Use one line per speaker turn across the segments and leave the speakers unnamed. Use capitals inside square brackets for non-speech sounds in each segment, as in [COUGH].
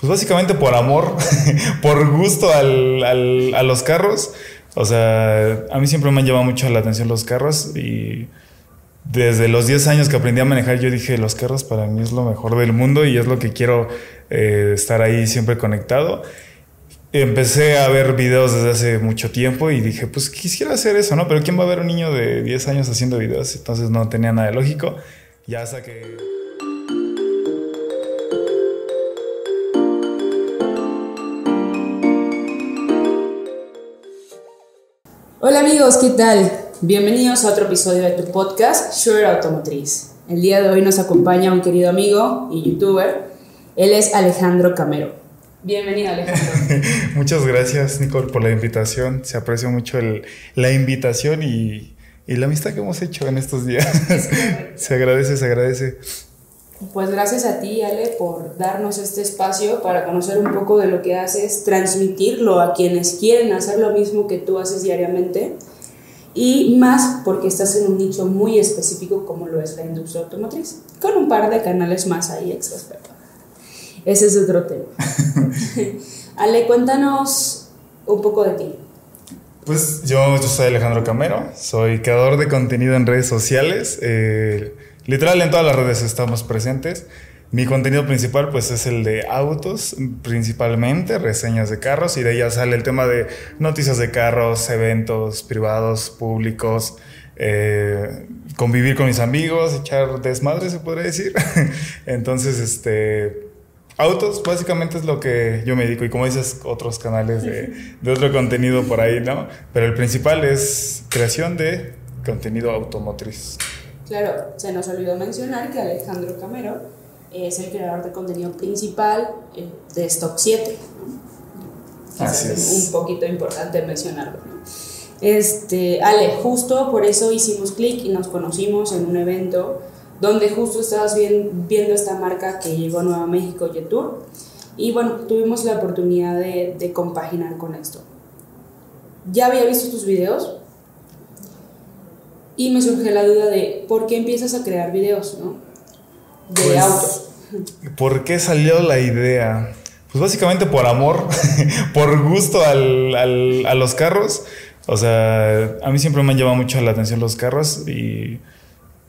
Pues básicamente por amor, [LAUGHS] por gusto al, al, a los carros. O sea, a mí siempre me han llamado mucho la atención los carros y desde los 10 años que aprendí a manejar yo dije, los carros para mí es lo mejor del mundo y es lo que quiero eh, estar ahí siempre conectado. Empecé a ver videos desde hace mucho tiempo y dije, pues quisiera hacer eso, ¿no? Pero ¿quién va a ver un niño de 10 años haciendo videos? Entonces no tenía nada lógico. Ya hasta que...
Hola amigos, ¿qué tal? Bienvenidos a otro episodio de tu podcast Sure Automotriz. El día de hoy nos acompaña un querido amigo y youtuber. Él es Alejandro Camero. Bienvenido Alejandro. [LAUGHS]
Muchas gracias Nicole por la invitación. Se aprecia mucho el, la invitación y, y la amistad que hemos hecho en estos días. [LAUGHS] se agradece, se agradece.
Pues gracias a ti, Ale, por darnos este espacio para conocer un poco de lo que haces, transmitirlo a quienes quieren hacer lo mismo que tú haces diariamente y más porque estás en un nicho muy específico como lo es la industria automotriz, con un par de canales más ahí extras, pero ese es otro tema. [LAUGHS] Ale, cuéntanos un poco de ti.
Pues yo, yo soy Alejandro Camero, soy creador de contenido en redes sociales. Eh, Literal en todas las redes estamos presentes. Mi contenido principal pues es el de autos, principalmente reseñas de carros y de ahí sale el tema de noticias de carros, eventos privados, públicos, eh, convivir con mis amigos, echar desmadre se podría decir. [LAUGHS] Entonces, este, autos básicamente es lo que yo me dedico y como dices, otros canales de, [LAUGHS] de otro contenido por ahí, ¿no? Pero el principal es creación de contenido automotriz.
Claro, se nos olvidó mencionar que Alejandro Camero es el creador de contenido principal eh, de Stock 7.
Así es.
Un poquito importante mencionarlo. Este, Ale, justo por eso hicimos clic y nos conocimos en un evento donde justo estabas viendo esta marca que llegó a Nueva México, Yetur. Y bueno, tuvimos la oportunidad de, de compaginar con esto. Ya había visto tus videos, y me surge la duda de por qué empiezas a crear videos, ¿no? De
Pues,
autos.
¿Por qué salió la idea? Pues básicamente por amor, [LAUGHS] por gusto al, al- a los carros. O sea, a mí siempre me han llamado mucho la atención los carros y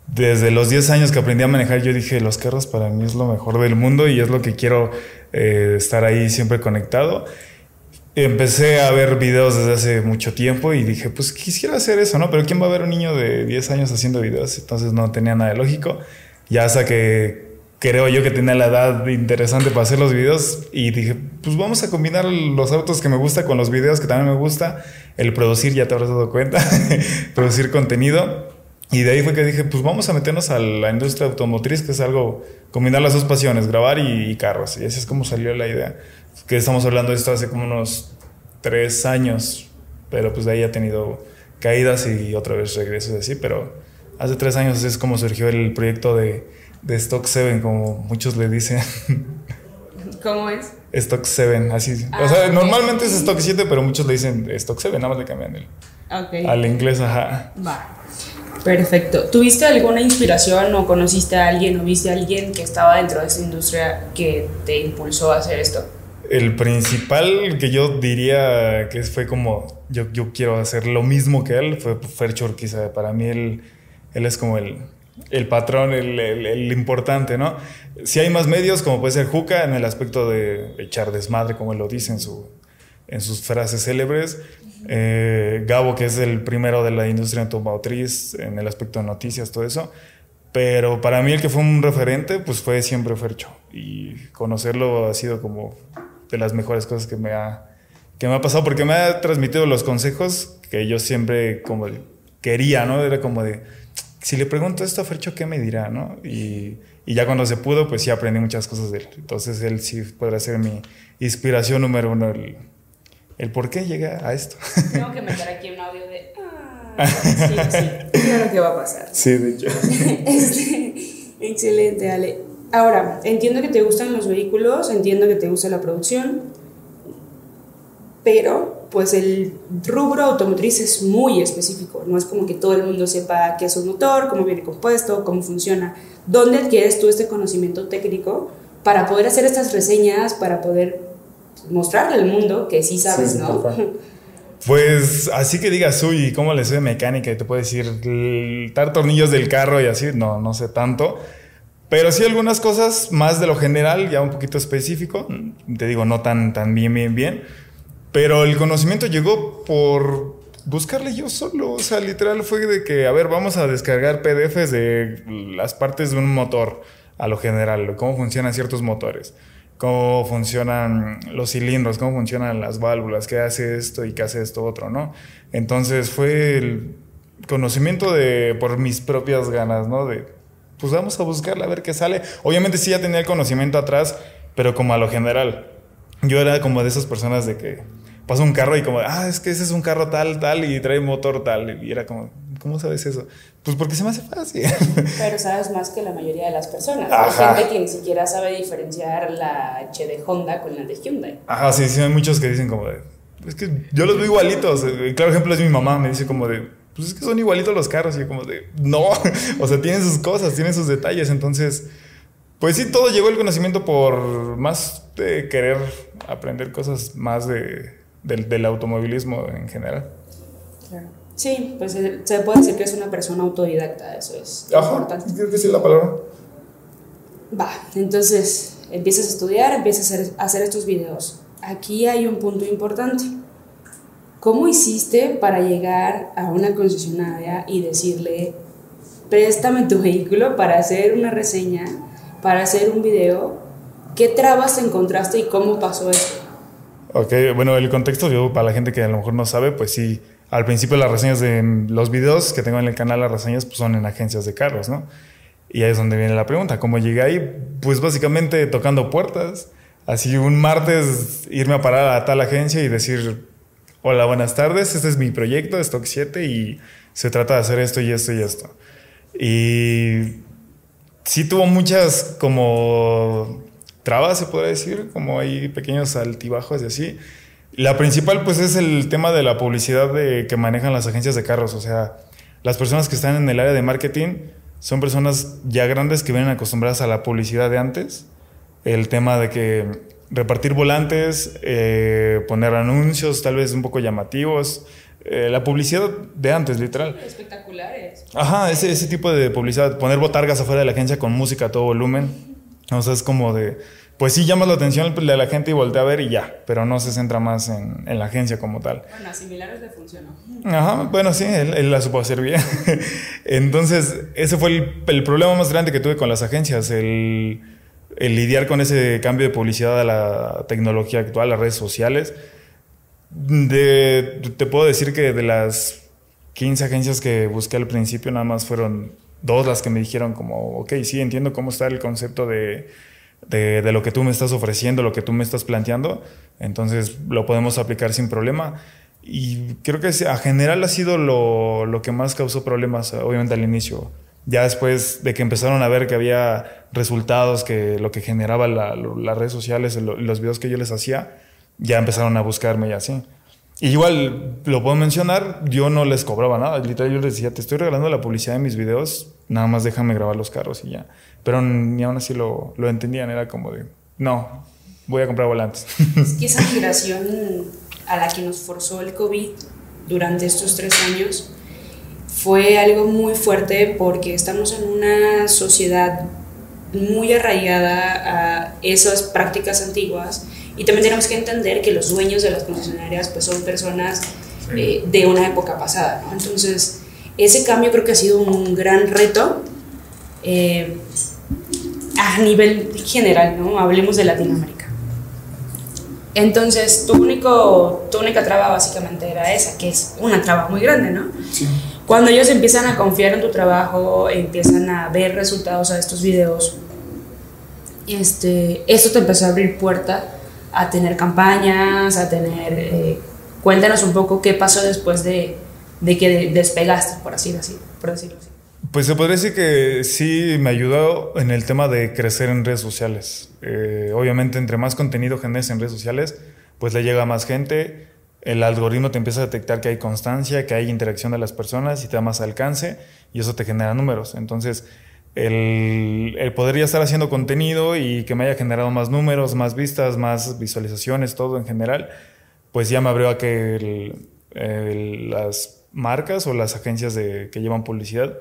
desde los 10 años que aprendí a manejar yo dije, los carros para mí es lo mejor del mundo y es lo que quiero eh, estar ahí siempre conectado. Empecé a ver videos desde hace mucho tiempo y dije, pues quisiera hacer eso, ¿no? Pero ¿quién va a ver un niño de 10 años haciendo videos? Entonces no tenía nada de lógico. Ya hasta que creo yo que tenía la edad interesante para hacer los videos y dije, pues vamos a combinar los autos que me gusta con los videos que también me gusta, el producir, ya te habrás dado cuenta, [LAUGHS] producir contenido. Y de ahí fue que dije, pues vamos a meternos a la industria automotriz, que es algo, combinar las dos pasiones, grabar y, y carros. Y así es como salió la idea. Que estamos hablando de esto hace como unos tres años, pero pues de ahí ha tenido caídas y otra vez regresos así, pero hace tres años es como surgió el proyecto de, de Stock 7, como muchos le dicen. [LAUGHS]
¿Cómo es?
Stock 7, así. o
Ah,
sea,
ok.
normalmente es Stock 7, pero muchos le dicen Stock 7, nada más le cambian el,
Ok.
al inglés, ajá.
Va. Perfecto. ¿Tuviste alguna inspiración o conociste a alguien o viste a alguien que estaba dentro de esa industria que te impulsó a hacer esto?
El principal que yo diría que fue como yo, yo quiero hacer lo mismo que él fue Fercho Urquiza. Para mí él, él es como el, el patrón, el, el- el importante, ¿no? Si hay más medios, como puede ser Juca, en el aspecto de echar desmadre, como él lo dice en, su, en sus frases célebres. Eh, Gabo, que es el primero de la industria automotriz, en el aspecto de noticias, todo eso. Pero para mí el que fue un referente, pues fue siempre Fercho. Y conocerlo ha sido como de las mejores cosas que me ha, que me ha pasado, porque me ha transmitido los consejos que yo siempre como quería, ¿no? Era como de, si le pregunto esto a Fercho, ¿qué me dirá, no? Y, y ya cuando se pudo, pues sí aprendí muchas cosas de él. Entonces él sí podrá ser mi inspiración número uno, el, el por qué llega a esto. [LAUGHS]
Tengo que meter aquí un audio de... Ah, sí, sí. Claro que va a pasar.
Sí, de hecho. [LAUGHS]
Este, excelente, Ale. Ahora, entiendo que te gustan los vehículos, entiendo que te gusta la producción, pero pues el rubro automotriz es muy específico, no es como que todo el mundo sepa qué es un motor, cómo viene compuesto, cómo funciona. ¿Dónde adquieres tú este conocimiento técnico para poder hacer estas reseñas, para poder mostrarle al mundo que sí sabes, ¿no? [LAUGHS]
Pues así que digas, uy, ¿cómo le sé de mecánica? Y te puedo decir, dar tornillos del carro y así, no, no sé tanto. Pero sí algunas cosas más de lo general, ya un poquito específico. Te digo, no tan, tan bien, bien, bien. Pero el conocimiento llegó por buscarle yo solo. O sea, literal fue de que, a ver, vamos a descargar PDFs de las partes de un motor a lo general, cómo funcionan ciertos motores cómo funcionan los cilindros, cómo funcionan las válvulas, qué hace esto y qué hace esto otro, ¿no? Entonces fue el conocimiento de por mis propias ganas, ¿no? Pues vamos a buscarla a ver qué sale. Obviamente sí ya tenía el conocimiento atrás, pero como a lo general. Yo era como de esas personas de que pasa un carro y como, ah, es que ese es un carro tal, tal y trae motor tal. Y era como, ¿cómo sabes eso? Pues porque se me hace fácil. [LAUGHS]
Pero sabes más que la mayoría de las personas. Hay gente que ni siquiera sabe diferenciar la H de Honda con la de Hyundai.
Ajá, sí, sí, hay muchos que dicen como de, es que yo los veo igualitos. El claro ejemplo es mi mamá, me dice como de, pues es que son igualitos los carros. Y yo como de, no, [LAUGHS] o sea, tienen sus cosas, tienen sus detalles. Entonces, pues sí, todo llegó el conocimiento por más de querer aprender cosas más de, del, del automovilismo en general.
Claro. Sí, pues eh, se puede decir que es una persona autodidacta, eso es
Ajá, importante. Creo que sí la palabra.
Va, entonces empiezas a estudiar, empiezas a hacer, estos videos. Aquí hay un punto importante. ¿Cómo hiciste para llegar a una concesionaria y decirle, préstame tu vehículo para hacer una reseña, para hacer un video? ¿Qué trabas encontraste y cómo pasó eso?
Ok, bueno, el contexto, yo, para la gente que a lo mejor no sabe, pues sí, al principio las reseñas de los videos que tengo en el canal, las reseñas pues son en agencias de carros, ¿no? Y ahí es donde viene la pregunta, ¿cómo llegué ahí? Pues básicamente tocando puertas. Así un martes irme a parar a tal agencia y decir, hola, buenas tardes, este es mi proyecto, Stock 7 y se trata de hacer esto y esto y esto. Y sí tuvo muchas como trabas, se podría decir, como hay pequeños altibajos y así. La principal pues es el tema de la publicidad de, que manejan las agencias de carros. O sea, las personas que están en el área de marketing son personas ya grandes que vienen acostumbradas a la publicidad de antes. El tema de que repartir volantes, eh, poner anuncios tal vez un poco llamativos. Eh, la publicidad de antes, literal.
Espectaculares.
Ajá, ese, ese tipo de publicidad. Poner botargas afuera de la agencia con música a todo volumen. O sea, es como de pues sí llama la atención de la gente y voltea a ver y ya, pero no se centra más en, la agencia como tal.
Bueno, similares le funcionó.
Ajá, bueno, sí, él, la supo hacer bien. [LAUGHS] Entonces, ese fue el, problema más grande que tuve con las agencias, el, lidiar con ese cambio de publicidad a la tecnología actual, las redes sociales. te puedo decir que de las 15 agencias que busqué al principio, nada más fueron dos las que me dijeron como, ok, sí, entiendo cómo está el concepto de de, de, lo que tú me estás ofreciendo, lo que tú me estás planteando, entonces lo podemos aplicar sin problema. Y creo que a general ha sido lo, lo que más causó problemas, obviamente al inicio. Ya después de que empezaron a ver que había resultados, que lo que generaba la, las redes sociales, los videos que yo les hacía, ya empezaron a buscarme y así. Y igual, lo puedo mencionar, yo no les cobraba nada. Literal, yo les decía, te estoy regalando la publicidad de mis videos, nada más déjame grabar los carros y ya. Pero ni aún así lo, lo entendían, era como de, no, voy a comprar volantes. [LAUGHS]
Es que esa migración a la que nos forzó el COVID durante estos tres años fue algo muy fuerte porque estamos en una sociedad muy arraigada a esas prácticas antiguas y también tenemos que entender que los dueños de las concesionarias pues son personas eh, de una época pasada, ¿no? Entonces, ese cambio creo que ha sido un gran reto eh, a nivel general, ¿no? Hablemos de Latinoamérica. Entonces, tu, único, tu única traba básicamente era esa, que es una traba muy grande, ¿no? Sí. Cuando ellos empiezan a confiar en tu trabajo, empiezan a ver resultados a estos videos, este, esto te empezó a abrir puerta a tener campañas, a tener... Eh, cuéntanos un poco qué pasó después de, de que despegaste, por, así, por decirlo así.
Pues se podría decir que sí me ayudó en el tema de crecer en redes sociales. Eh, obviamente, entre más contenido generes en redes sociales, pues le llega a más gente. El algoritmo te empieza a detectar que hay constancia, que hay interacción de las personas y te da más alcance y eso te genera números. Entonces, el, el, poder ya estar haciendo contenido y que me haya generado más números, más vistas, más visualizaciones, todo en general, pues ya me abrió a que las marcas o las agencias que llevan publicidad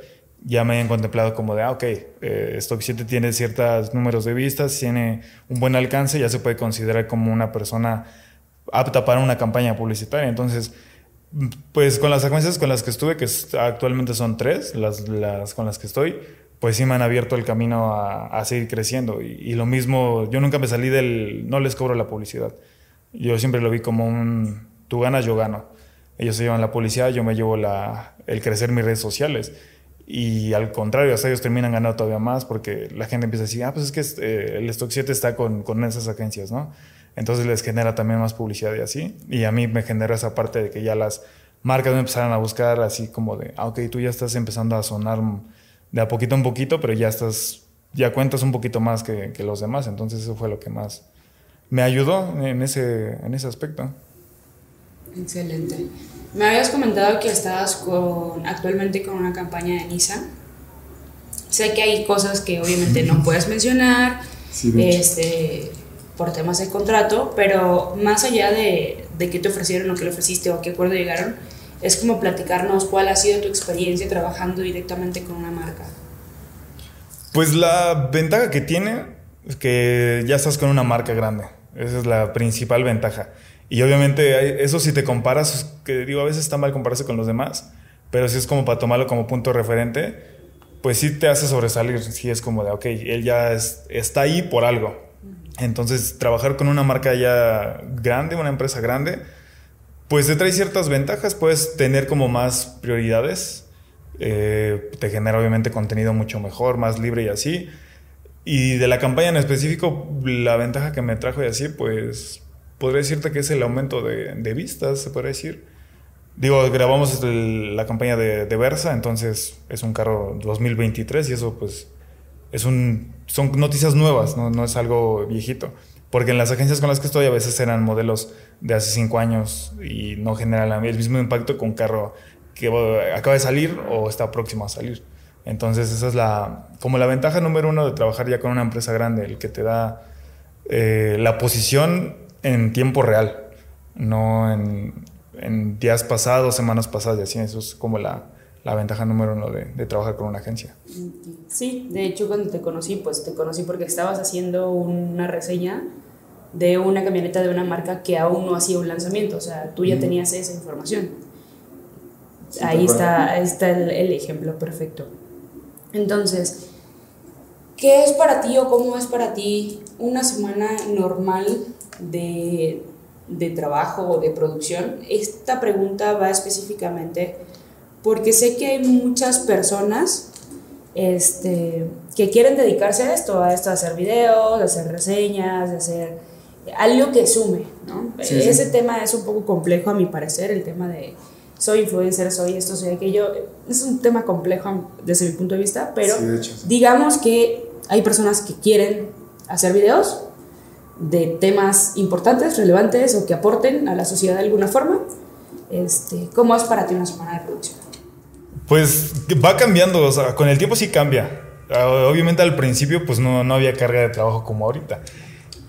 ya me hayan contemplado como de, ah, ok, eh, Stock 7 tiene ciertos números de vistas, tiene un buen alcance, ya se puede considerar como una persona apta para una campaña publicitaria. Entonces, pues con las agencias con las que estuve, que actualmente son tres, las, las con las que estoy, pues sí me han abierto el camino a, seguir creciendo. Y, lo mismo, yo nunca me salí del, no les cobro la publicidad. Yo siempre lo vi como un, tú ganas, yo gano. Ellos se llevan la publicidad, yo me llevo la, el crecer mis redes sociales. Y al contrario, hasta ellos terminan ganando todavía más porque la gente empieza a decir, ah, pues es que eh, el Stock 7 está con, con esas agencias, ¿no? Entonces les genera también más publicidad y así. Y a mí me genera esa parte de que ya las marcas me empezaron a buscar así como de, ah, ok, tú ya estás empezando a sonar de a poquito en poquito, pero ya estás, ya cuentas un poquito más que, que los demás. Entonces eso fue lo que más me ayudó en ese, en ese aspecto.
Excelente. Me habías comentado que estabas con, actualmente con una campaña de Nissan. Sé que hay cosas que obviamente no [LAUGHS] puedes mencionar este, por temas de contrato, pero más allá de, de qué te ofrecieron o qué le ofreciste o a qué acuerdo llegaron, es como platicarnos cuál ha sido tu experiencia trabajando directamente con una marca.
Pues la ventaja que tiene es que ya estás con una marca grande. Esa es la principal ventaja. Y obviamente eso si te comparas, que digo, a veces está mal compararse con los demás, pero si es como para tomarlo como punto referente, pues sí te hace sobresalir, sí es como de, ok, él ya está ahí por algo. Entonces, trabajar con una marca ya grande, una empresa grande, pues te trae ciertas ventajas, puedes tener como más prioridades, eh, te genera obviamente contenido mucho mejor, más libre y así. Y de la campaña en específico, la ventaja que me trajo y así, pues podría decirte que es el aumento de, vistas, se podría decir. Digo, grabamos la campaña de, de, Versa, entonces es un carro 2023 y eso pues es un, son noticias nuevas, ¿no? no es algo viejito. Porque en las agencias con las que estoy a veces eran modelos de hace cinco años y no generan el mismo impacto con un carro que acaba de salir o está próximo a salir. Entonces esa es la, como la ventaja número uno de trabajar ya con una empresa grande, el que te da eh, la posición en tiempo real, no en, en, días pasados, semanas pasadas y así. Eso es como la, la ventaja número uno de, de, trabajar con una agencia.
Sí, de hecho cuando te conocí, pues te conocí porque estabas haciendo una reseña de una camioneta de una marca que aún no hacía un lanzamiento, o sea, tú ya tenías esa información. ahí, está, ahí está el, el ejemplo perfecto. Entonces, ¿qué es para ti o cómo es para ti una semana normal de, de trabajo o de producción? Esta pregunta va específicamente porque sé que hay muchas personas este, que quieren dedicarse a esto, a esto, a hacer videos, a hacer reseñas, a hacer algo que sume, ¿no? Ese tema es un poco complejo a mi parecer, el tema de soy influencer, soy esto, soy aquello, es un tema complejo desde mi punto de vista, pero digamos que hay personas que quieren hacer videos, de temas importantes, relevantes o que aporten a la sociedad de alguna forma. Este, ¿Cómo es para ti una semana de producción?
Pues va cambiando, o sea, con el tiempo sí cambia. Ah, obviamente al principio pues no, no había carga de trabajo como ahorita.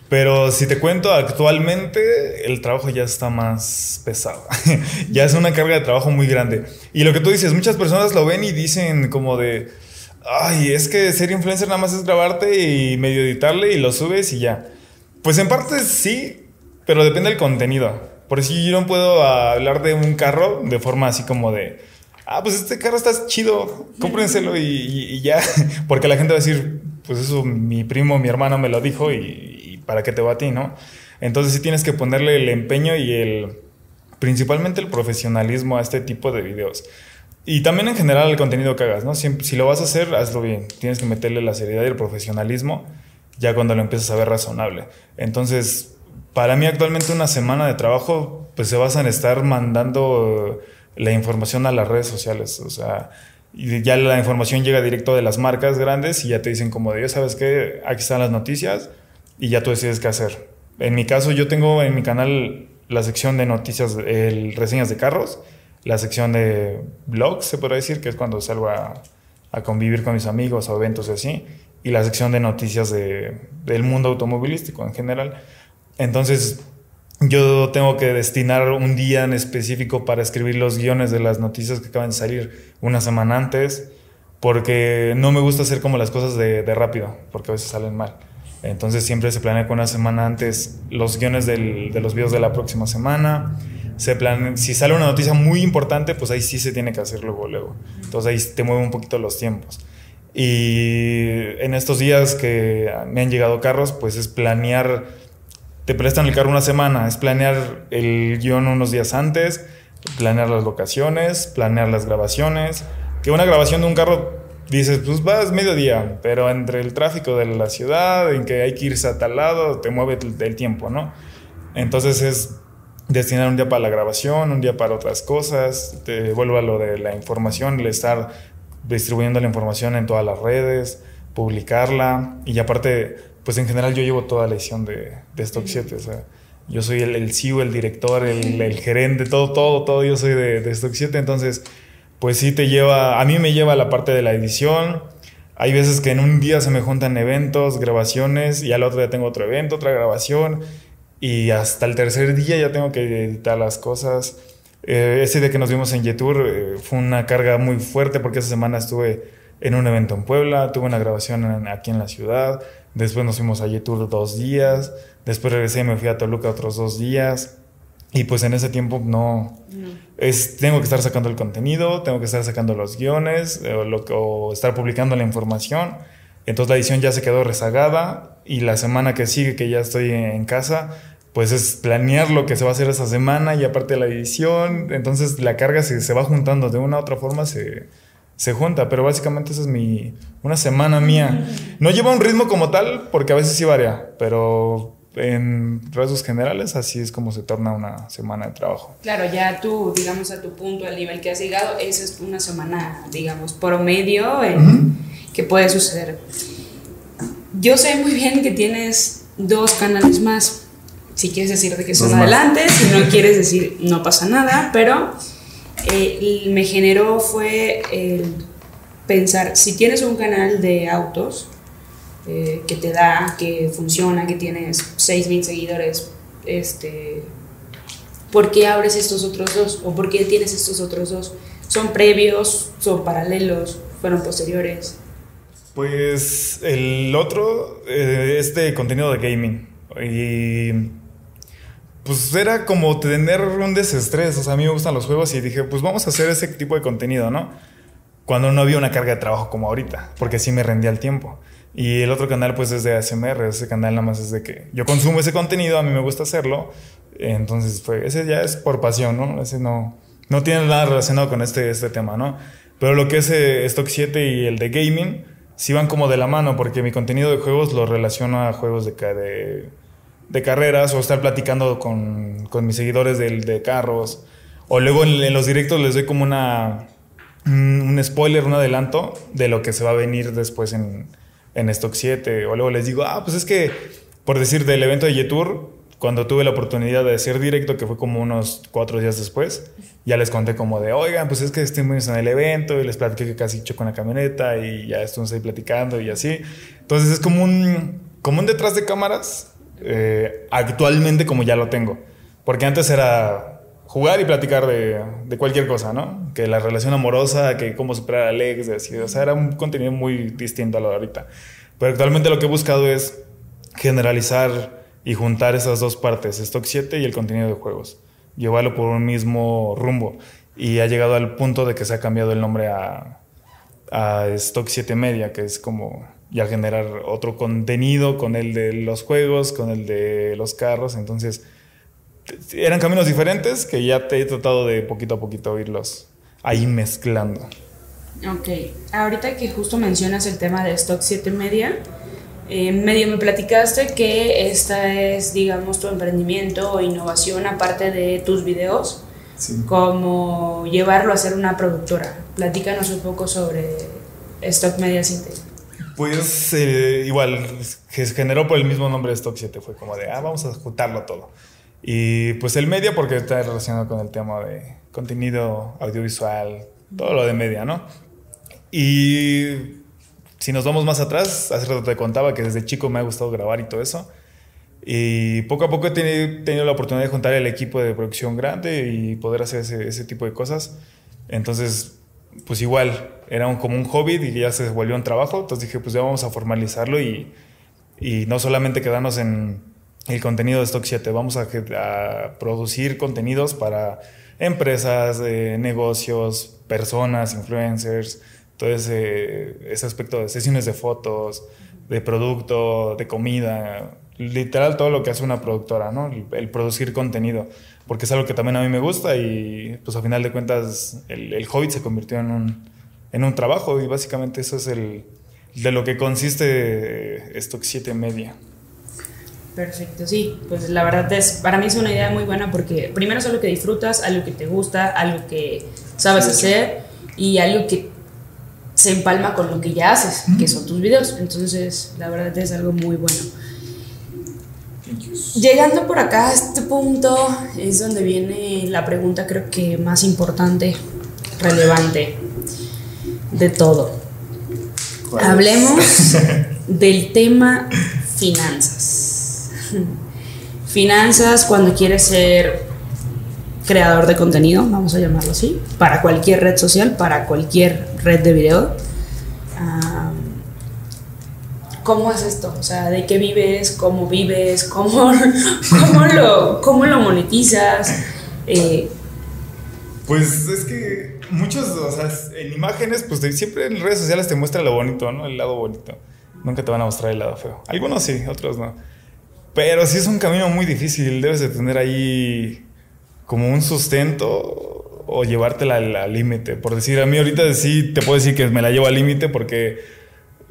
Pero si te cuento, actualmente el trabajo ya está más pesado. [LAUGHS] ya es una carga de trabajo muy grande. Y lo que tú dices, muchas personas lo ven y dicen como de, ay, es que ser influencer nada más es grabarte y medio editarle y lo subes y ya. Pues en parte sí, pero depende del contenido. Por si yo no puedo hablar de un carro de forma así como de, ah, pues este carro está chido, cómprenselo y, ya. [LAUGHS] Porque la gente va a decir, pues eso mi primo, mi hermano me lo dijo y, para qué te va a ti, ¿no? Entonces sí tienes que ponerle el empeño y el, principalmente el profesionalismo a este tipo de videos. Y también en general el contenido que hagas, ¿no? Si, si, lo vas a hacer, hazlo bien. Tienes que meterle la seriedad y el profesionalismo ya cuando lo empiezas a ver razonable. Entonces, para mí actualmente una semana de trabajo pues se basa en estar mandando la información a las redes sociales, o sea, ya la información llega directo de las marcas grandes y ya te dicen como de, ¿sabes qué? Aquí están las noticias y ya tú decides qué hacer. En mi caso, yo tengo en mi canal la sección de noticias, el, reseñas de carros, la sección de blogs, se podría decir, que es cuando salgo a a convivir con mis amigos o eventos y así, y la sección de noticias de, del mundo automovilístico en general. Entonces, yo tengo que destinar un día en específico para escribir los guiones de las noticias que acaban de salir una semana antes, porque no me gusta hacer como las cosas de, de rápido, porque a veces salen mal. Entonces siempre se planea con una semana antes los guiones del, de los videos de la próxima semana. Se plane, si sale una noticia muy importante, pues ahí sí se tiene que hacer luego, luego. Entonces ahí te mueve un poquito los tiempos. Y en estos días que me han llegado carros, pues es planear te prestan el carro una semana, es planear el guion unos días antes, planear las locaciones, planear las grabaciones. Que una grabación de un carro, dices, pues vas mediodía, pero entre el tráfico de la ciudad, en que hay que irse a tal lado, te mueve el, tiempo, ¿no? Entonces es destinar un día para la grabación, un día para otras cosas, te vuelvo a lo de la información, el estar distribuyendo la información en todas las redes, publicarla y aparte pues en general yo llevo toda la edición de, de Stock 7, o sea, yo soy el, el CEO, el director, el, el, gerente, todo, todo, todo, yo soy de, de, Stock 7, entonces, pues sí te lleva, a mí me lleva la parte de la edición, hay veces que en un día se me juntan eventos, grabaciones, y al otro día tengo otro evento, otra grabación, y hasta el tercer día ya tengo que editar las cosas. Eh, ese día que nos vimos en Yetur eh, fue una carga muy fuerte porque esa semana estuve en un evento en Puebla, tuve una grabación aquí en la ciudad, Después nos fuimos a Yetur dos días. Después regresé y me fui a Toluca otros dos días. Y pues en ese tiempo no, Es, tengo que estar sacando el contenido, tengo que estar sacando los guiones o, lo, o estar publicando la información. Entonces la edición ya se quedó rezagada y la semana que sigue que ya estoy en casa, pues es planear lo que se va a hacer esa semana y aparte la edición. Entonces la carga se, se va juntando de una u otra forma, se, se junta, pero básicamente esa es mi, una semana mía. No lleva un ritmo como tal, porque a veces sí varía, pero en rasgos generales así es como se torna una semana de trabajo.
Claro, ya tú, digamos, a tu punto, al nivel que has llegado, esa es una semana, digamos, promedio en que puede suceder. Yo sé muy bien que tienes dos canales más. Si quieres decir de que son adelante, si no quieres decir no pasa nada, pero eh, me generó fue pensar, si tienes un canal de autos eh, que te da, que funciona, que tienes 6.000 seguidores, este, ¿por qué abres estos otros dos? ¿O por qué tienes estos otros dos? ¿Son previos? ¿Son paralelos? ¿Fueron posteriores?
Pues el otro eh, es de contenido de gaming. Y pues era como tener un desestrés. O sea, a mí me gustan los juegos y dije, pues vamos a hacer ese tipo de contenido, ¿no? Cuando no había una carga de trabajo como ahorita, porque sí me rendía el tiempo. Y el otro canal, pues es de ASMR. Ese canal nada más es de que yo consumo ese contenido, a mí me gusta hacerlo. Entonces, fue, ese ya es por pasión, ¿no? Ese no, no tiene nada relacionado con este, este tema, ¿no? Pero lo que es eh, Stock 7 y el de gaming, sí van como de la mano, porque mi contenido de juegos lo relaciono a juegos de, de de carreras o estar platicando con, con mis seguidores de, de, carros. O luego en, los directos les doy como una, un spoiler, un adelanto de lo que se va a venir después en, en Stock 7. O luego les digo, ah, pues es que, por decir, del evento de Yetour, cuando tuve la oportunidad de hacer directo, que fue como unos cuatro días después, ya les conté como de, oigan, pues es que estuvimos en el evento y les platiqué que casi chocó la camioneta y ya estuvimos ahí platicando y así. Entonces es como un, como un detrás de cámaras eh, actualmente como ya lo tengo. Porque antes era jugar y platicar de, cualquier cosa, ¿no? Que la relación amorosa, que cómo superar a Alex, así, o sea, era un contenido muy distinto a lo de ahorita. Pero actualmente lo que he buscado es generalizar y juntar esas dos partes, Stock 7 y el contenido de juegos, llevarlo por un mismo rumbo. Y ha llegado al punto de que se ha cambiado el nombre a, a Stock 7 Media, que es como ya generar otro contenido con el de los juegos, con el de los carros. Entonces, eran caminos diferentes que ya te he tratado de poquito a poquito irlos ahí mezclando.
Ok, ahorita que justo mencionas el tema de Stock 7 Media, eh, medio me platicaste que esta es, digamos, tu emprendimiento o innovación aparte de tus videos, como llevarlo a ser una productora. Platícanos un poco sobre Stock Media 7.
Pues eh, igual, que se generó por el mismo nombre de Stock 7, fue como de, ah, vamos a juntarlo todo. Y pues el media porque está relacionado con el tema de contenido audiovisual, todo lo de media, ¿no? Y si nos vamos más atrás, hace rato te contaba que desde chico me ha gustado grabar y todo eso. Y poco a poco he tenido, la oportunidad de juntar el equipo de producción grande y poder hacer ese, ese tipo de cosas. Entonces, pues igual, era un, como un hobby y ya se volvió un trabajo. Entonces dije, pues ya vamos a formalizarlo y, y no solamente quedarnos en el contenido de Stock 7, vamos a, producir contenidos para empresas, eh, negocios, personas, influencers, todo ese, ese aspecto de sesiones de fotos, de producto, de comida, literal todo lo que hace una productora, ¿no? El, producir contenido, porque es algo que también a mí me gusta y pues a final de cuentas el, el Hobbit se convirtió en un, en un trabajo y básicamente eso es el, de lo que consiste Stock 7 Media.
Perfecto, sí, pues la verdad es, para mí es una idea muy buena porque primero es algo que disfrutas, algo que te gusta, algo que sabes hacer y algo que se empalma con lo que ya haces, que son tus videos. Entonces, la verdad es algo muy bueno. Llegando por acá a este punto es donde viene la pregunta creo que más importante, relevante de todo. Hablemos [LAUGHS] del tema finanzas. Finanzas cuando quieres ser creador de contenido, vamos a llamarlo así, para cualquier red social, para cualquier red de video. ¿Cómo es esto? O sea, ¿de qué vives? ¿Cómo vives? ¿Cómo, [LAUGHS] cómo, lo, cómo lo monetizas? Eh,
pues es que muchos, o sea, en imágenes, pues siempre en redes sociales te muestra lo bonito, ¿no? El lado bonito. Nunca te van a mostrar el lado feo. Algunos sí, otros no. Pero sí es un camino muy difícil. Debes de tener ahí como un sustento o llevártela al límite. Por decir, a mí ahorita sí te puedo decir que me la llevo al límite porque...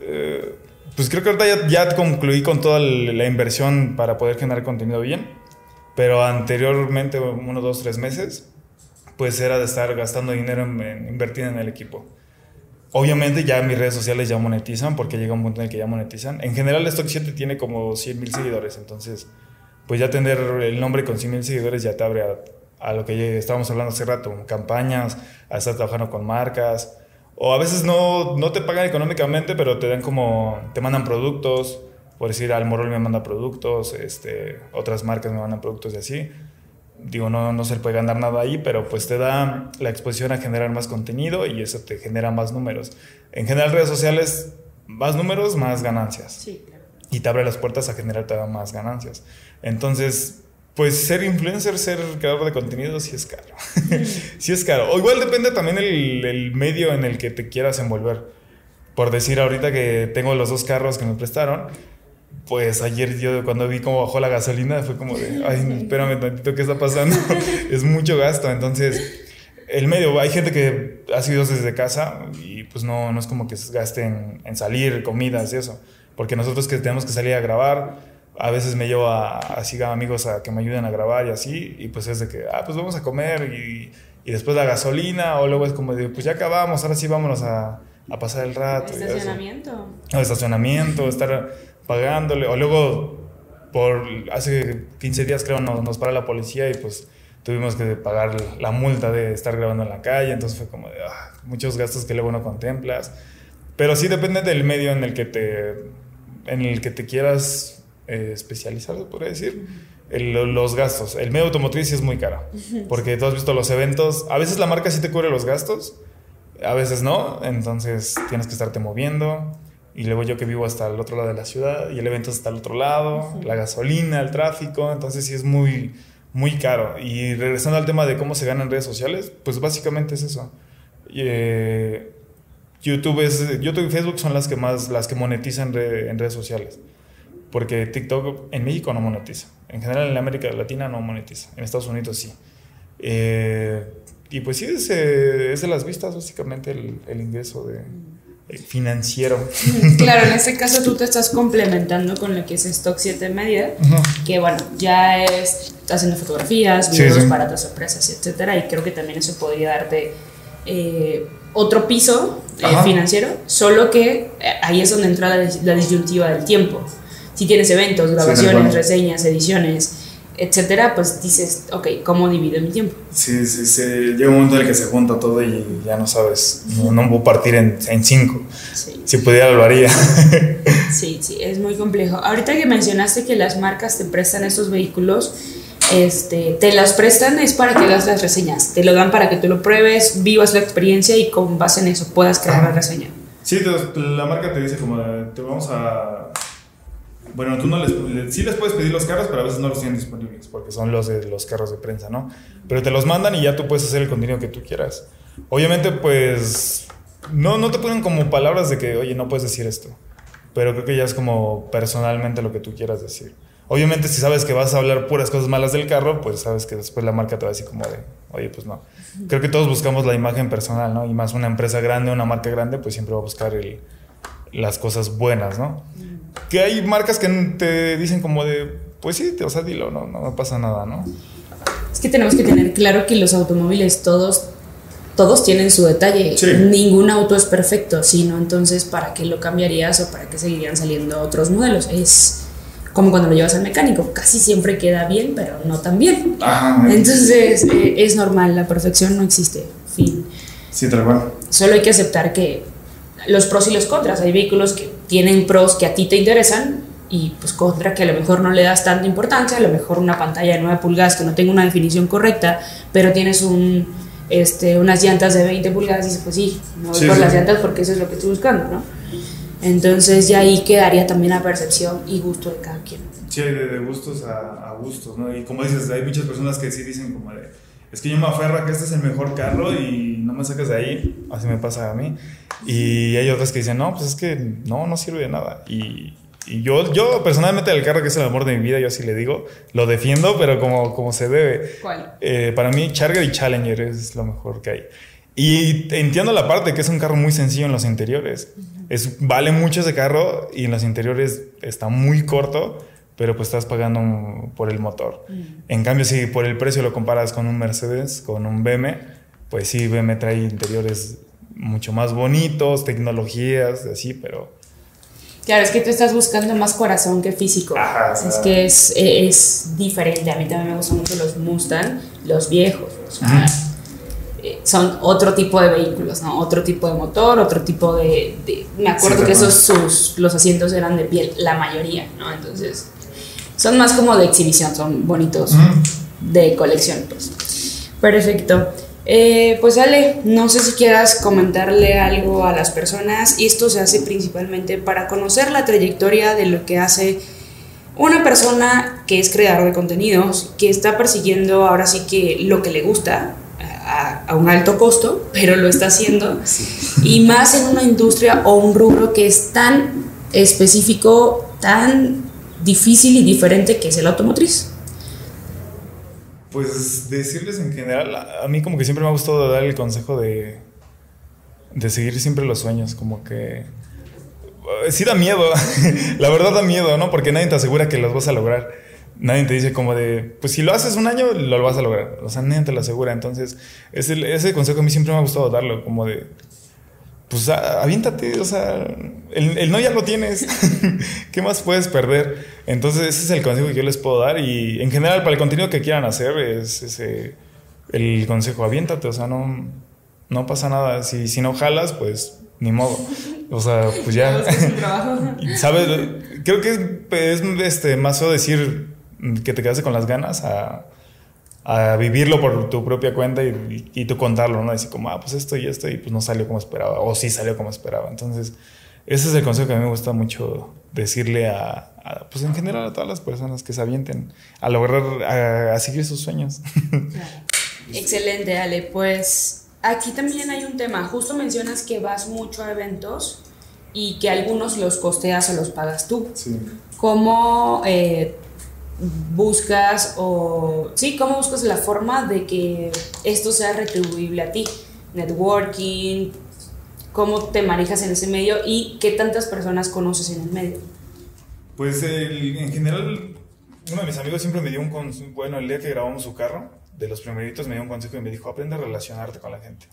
Eh, pues creo que ahorita ya, concluí con toda la inversión para poder generar contenido bien. Pero anteriormente, unos dos, tres meses, pues era de estar gastando dinero en, invertir en el equipo. Obviamente ya mis redes sociales ya monetizan porque llega un punto en el que ya monetizan. En general Stock 7 tiene como 100 mil seguidores, entonces pues ya tener el nombre con 100 mil seguidores ya te abre a, a, lo que estábamos hablando hace rato, campañas, a estar trabajando con marcas, o a veces no, no te pagan económicamente, pero te dan como, te mandan productos, por decir, Almorol me manda productos, este, otras marcas me mandan productos y así. Digo, no, no se puede ganar nada ahí, pero pues te da la exposición a generar más contenido y eso te genera más números. En general, redes sociales, más números, más ganancias. Sí, claro. Y te abre las puertas a generar todavía más ganancias. Entonces, pues ser influencer, ser creador de contenido, sí es caro. [LAUGHS] sí es caro. O igual depende también el, medio en el que te quieras envolver. Por decir ahorita que tengo los dos carros que me prestaron, pues ayer yo cuando vi cómo bajó la gasolina fue como de, [LAUGHS] ay, espérame tantito, ¿qué está pasando? [LAUGHS] es mucho gasto. Entonces, el medio, hay gente que hace videos desde casa y pues no, no es como que se gaste en, en salir, comidas y eso. Porque nosotros que tenemos que salir a grabar, a veces me llevo a, así amigos a que me ayuden a grabar y así, y pues es de que, ah, pues vamos a comer y, y después la gasolina, o luego es como de, pues ya acabamos, ahora sí vámonos a, a pasar el rato.
Estacionamiento.
O estacionamiento, estar pagándole, o luego por hace 15 días creo nos, nos para la policía y pues tuvimos que pagar la multa de estar grabando en la calle, entonces fue como de, ah, muchos gastos que luego no contemplas. Pero sí depende del medio en el que te, en el que te quieras eh, especializado, podría decir, los gastos. El medio automotriz es muy caro, porque tú has visto los eventos, a veces la marca sí te cubre los gastos, a veces no, entonces tienes que estarte moviendo. Y luego yo que vivo hasta el otro lado de la ciudad y el evento está al otro lado, la gasolina, el tráfico, entonces sí es muy, muy caro. Y regresando al tema de cómo se ganan redes sociales, pues básicamente es eso. Eh, YouTube, es, YouTube y Facebook son las que más, las que monetizan en redes sociales porque TikTok en México no monetiza. En general en América Latina no monetiza. En Estados Unidos sí. Eh, y pues sí, es, eh, es, de las vistas básicamente el, el ingreso de, financiero. [LAUGHS]
Claro, en este caso tú te estás complementando con lo que es Stock 7 Media, que bueno, ya es haciendo fotografías, videos para otras empresas, etcétera, y creo que también eso podría darte eh, otro piso financiero, solo que ahí es donde entra la, la disyuntiva del tiempo si tienes eventos, grabaciones, reseñas, ediciones, etcétera, pues dices, ok, ¿cómo divido mi tiempo?
Sí, sí, sí. Llega un momento en el que se junta todo y ya no sabes, no, no puedo partir en, en cinco.
Sí.
Si pudiera lo haría. [LAUGHS]
Sí, sí, es muy complejo. Ahorita que mencionaste que las marcas te prestan estos vehículos, este, te las prestan es para que hagas las reseñas, te lo dan para que tú lo pruebes, vivas la experiencia y con base en eso puedas crear la reseña.
Sí, te- la marca te dice como, te vamos a... Bueno, tú no les... le- Sí les puedes pedir los carros, pero a veces no los tienen disponibles, porque son los de los carros de prensa, ¿no? Pero te los mandan y ya tú puedes hacer el contenido que tú quieras. Obviamente, pues... No, no te ponen como palabras de que, oye, no puedes decir esto. Pero creo que ya es como personalmente lo que tú quieras decir. Obviamente, si sabes que vas a hablar puras cosas malas del carro, pues sabes que después la marca te va a decir como de, oye, pues no. Creo que todos buscamos la imagen personal, ¿no? Y más una empresa grande, una marca grande, pues siempre va a buscar el, las cosas buenas, ¿no? Que hay marcas que te dicen como de, pues sí, o sea, dilo, no, no, no pasa nada, ¿no?
Es que tenemos que tener claro que los automóviles todos todos tienen su detalle.
Sí.
Ningún auto es perfecto, sino entonces ¿para qué lo cambiarías o para qué seguirían saliendo otros modelos? Es como cuando lo llevas al mecánico, casi siempre queda bien, pero no tan bien.
Ajá.
Entonces eh, es normal, la perfección no existe. Fin.
Sí, tal cual.
Solo hay que aceptar que los pros y los contras. Hay vehículos que tienen pros que a ti te interesan y pues contra que a lo mejor no le das tanta importancia, a lo mejor una pantalla de 9 pulgadas que no tenga una definición correcta, pero tienes un, este, unas llantas de 20 pulgadas y dices, pues sí, me voy
Sí,
por
sí.
las llantas porque eso es lo que estoy buscando, ¿no? Entonces ya ahí quedaría también la percepción y gusto de cada quien.
Sí, de, de gustos a, a gustos, ¿no? Y como dices, hay muchas personas que sí dicen como de, es que yo me aferro a que este es el mejor carro y no me sacas de ahí, así me pasa a mí. Y hay otras que dicen, no, pues es que no, no sirve de nada. Y, y yo, yo personalmente el carro que es el amor de mi vida, yo así le digo, lo defiendo, pero como, como se debe.
¿Cuál?
Eh, para mí, Charger y Challenger es lo mejor que hay. Y entiendo la parte que es un carro muy sencillo en los interiores. Es, vale mucho ese carro y en los interiores está muy corto, pero pues estás pagando por el motor. En cambio, si por el precio lo comparas con un Mercedes, con un BM, pues sí, BM trae interiores mucho más bonitos, tecnologías, así, pero...
Claro, es que tú estás buscando más corazón que físico.
Ajá.
es que es, es diferente. A mí también me gustan mucho los Mustang, los viejos. O sea, eh, son otro tipo de vehículos, ¿no? Otro tipo de motor, otro tipo de. de- me acuerdo
Sí,
que esos sus, los asientos eran de piel, la mayoría, ¿no? Entonces, son más como de exhibición, son bonitos de colección, pues. Perfecto. Eh, pues Ale, no sé si quieras comentarle algo a las personas. Esto se hace principalmente para conocer la trayectoria de lo que hace una persona que es creador de contenidos, que está persiguiendo ahora sí que lo que le gusta a, a un alto costo, pero lo está haciendo. Y más en una industria o un rubro que es tan específico, tan difícil y diferente que es el automotriz.
Pues decirles en general, a mí como que siempre me ha gustado dar el consejo de, de seguir siempre los sueños, como que... eh, Sí da miedo, [LAUGHS] la verdad da miedo, ¿no? Porque nadie te asegura que los vas a lograr. Nadie te dice como de, pues si lo haces un año, lo vas a lograr. O sea, nadie te lo asegura. Entonces, ese, ese consejo a mí siempre me ha gustado darlo, como de, pues aviéntate, o sea, el, el no ya lo tienes. [LAUGHS] ¿Qué más puedes perder? Entonces, ese es el consejo que yo les puedo dar. Y en general, para el contenido que quieran hacer, es ese, el consejo, aviéntate, o sea, no, no pasa nada. Si, si no jalas, pues ni modo. O sea, pues ya. [LAUGHS] [LAUGHS] ¿Sabes? Creo que es, es, este, más feo decir que te quedaste con las ganas a, a vivirlo por tu propia cuenta y, y, y tú contarlo, ¿no? Decir como, ah, pues esto y esto y pues no salió como esperaba o sí salió como esperaba. Entonces, ese es el consejo que a mí me gusta mucho decirle a, a, pues en general a todas las personas que se avienten a lograr, a, a seguir sus sueños. [LAUGHS]
Excelente, Ale. Pues aquí también hay un tema. Justo mencionas que vas mucho a eventos y que algunos los costeas o los pagas tú.
Sí.
¿Cómo eh, buscas o sí, cómo buscas la forma de que esto sea retribuible a ti? Networking, cómo te manejas en ese medio y qué tantas personas conoces en el medio.
Pues el- en general, uno de mis amigos siempre me dio un consejo, bueno, el día que grabamos su carro, de los primeritos me dio un consejo y me dijo, aprende a relacionarte con la gente.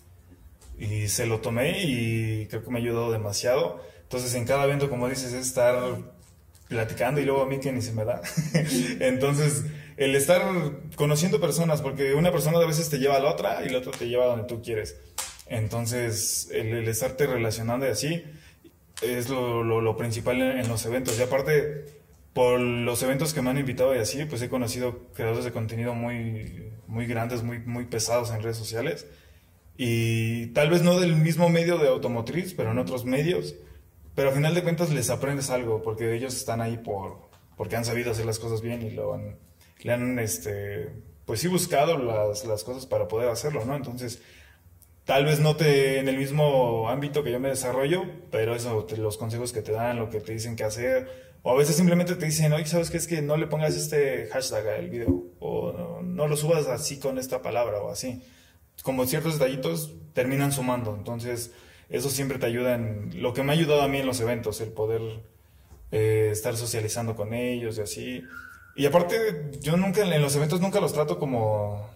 Y se lo tomé y creo que me ha ayudado demasiado. Entonces en cada evento, como dices, es estar platicando y luego a mí que ni se me da. [LAUGHS] Entonces el estar conociendo personas, porque una persona a veces te lleva a la otra y la otra te lleva a donde tú quieres. Entonces, el, estarte relacionando y así es lo, lo, principal en, los eventos. Y aparte, por los eventos que me han invitado y así, pues he conocido creadores de contenido muy, muy grandes, muy, muy pesados en redes sociales. Y tal vez no del mismo medio de automotriz, pero en otros medios. Pero al final de cuentas les aprendes algo, porque ellos están ahí por, porque han sabido hacer las cosas bien y lo han, le han, este, pues sí, buscado las, las cosas para poder hacerlo, ¿no? Entonces, tal vez no te en el mismo ámbito que yo me desarrollo, pero eso, los consejos que te dan, lo que te dicen que hacer, o a veces simplemente te dicen, oye, ¿sabes qué? Es que no le pongas este hashtag al video, o no, lo subas así con esta palabra, o así. Como ciertos detallitos terminan sumando, entonces eso siempre te ayuda en lo que me ha ayudado a mí en los eventos, el poder eh, estar socializando con ellos y así. Y aparte, yo nunca en los eventos nunca los trato como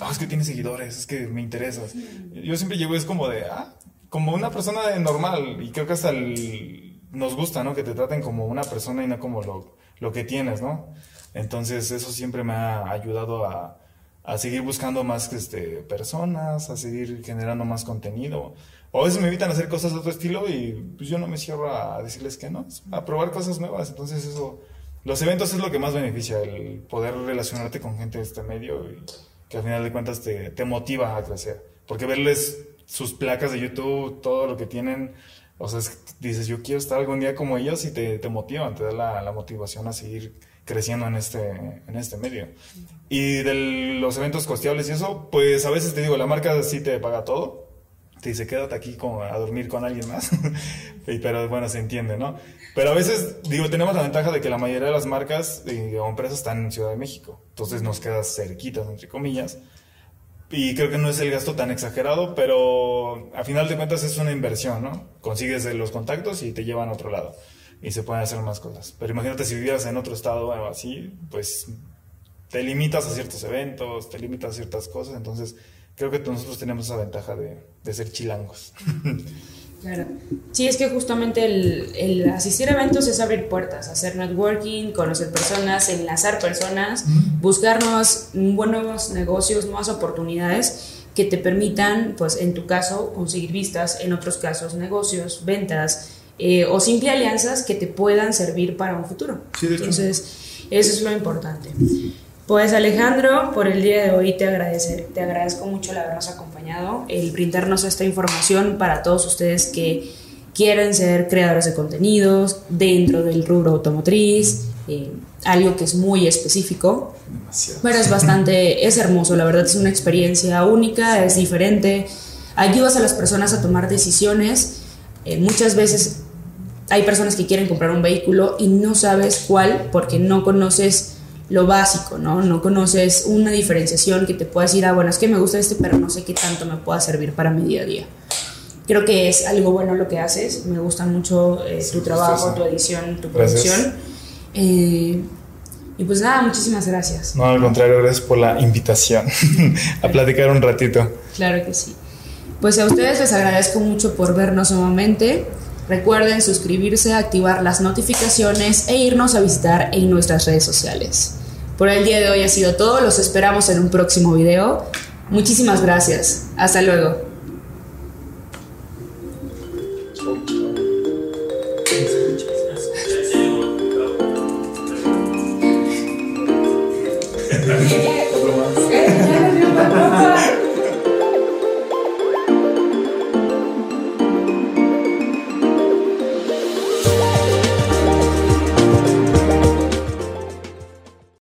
ah, es que tiene seguidores, es que me interesas. Yo siempre llego, es como de, ah, como una persona normal, y creo que hasta nos gusta, ¿no? Que te traten como una persona y no como lo, lo que tienes, ¿no? Entonces eso siempre me ha ayudado a, a seguir buscando más este, personas, a seguir generando más contenido. O a veces me invitan a hacer cosas de otro estilo y pues yo no me cierro a decirles que no, a probar cosas nuevas. Entonces eso, los eventos es lo que más beneficia, el poder relacionarte con gente de este medio y que al final de cuentas te, te motiva a crecer. Porque verles sus placas de YouTube, todo lo que tienen, o sea, dices, yo quiero estar algún día como ellos y te, te motivan, te da la, la, motivación a seguir creciendo en este, en este medio. Y de los eventos costeables y eso, pues a veces te digo, la marca sí te paga todo, te dice, quédate aquí como a dormir con alguien más. [LAUGHS] pero bueno, se entiende, ¿no? Pero a veces, digo, tenemos la ventaja de que la mayoría de las marcas y o empresas están en Ciudad de México. Entonces nos quedas cerquitas, entre comillas. Y creo que no es el gasto tan exagerado, pero a final de cuentas es una inversión, ¿no? Consigues los contactos y te llevan a otro lado. Y se pueden hacer más cosas. Pero imagínate si vivieras en otro estado o así, pues te limitas a ciertos eventos, te limitas a ciertas cosas. Entonces, creo que nosotros tenemos esa ventaja de, de ser chilangos. [LAUGHS]
Claro. Sí, es que justamente el, el, asistir a eventos es abrir puertas, hacer networking, conocer personas, enlazar personas, buscar nuevos, nuevos negocios, nuevas oportunidades que te permitan, pues en tu caso, conseguir vistas, en otros casos, negocios, ventas eh, o simple alianzas que te puedan servir para un futuro. Entonces, eso es lo importante. Pues Alejandro, por el día de hoy te, agradece, te agradezco mucho el habernos acompañado, el brindarnos esta información para todos ustedes que quieren ser creadores de contenidos dentro del rubro automotriz, eh, algo que es muy específico, pero es bastante, es hermoso, la verdad es una experiencia única, es diferente, ayudas a las personas a tomar decisiones, eh, muchas veces hay personas que quieren comprar un vehículo y no sabes cuál porque no conoces lo básico, ¿no? No conoces una diferenciación que te pueda decir, ah, bueno, es que me gusta este, pero no sé qué tanto me pueda servir para mi día a día. Creo que es algo bueno lo que haces, me gusta mucho eh, tu trabajo, tu edición, tu producción. Eh, y pues nada, muchísimas gracias.
No, al contrario, gracias por la invitación [LAUGHS] a platicar un ratito.
Claro que sí. Pues a ustedes les agradezco mucho por vernos nuevamente. Recuerden suscribirse, activar las notificaciones e irnos a visitar en nuestras redes sociales. Por el día de hoy ha sido todo, los esperamos en un próximo video. Muchísimas gracias. Hasta luego.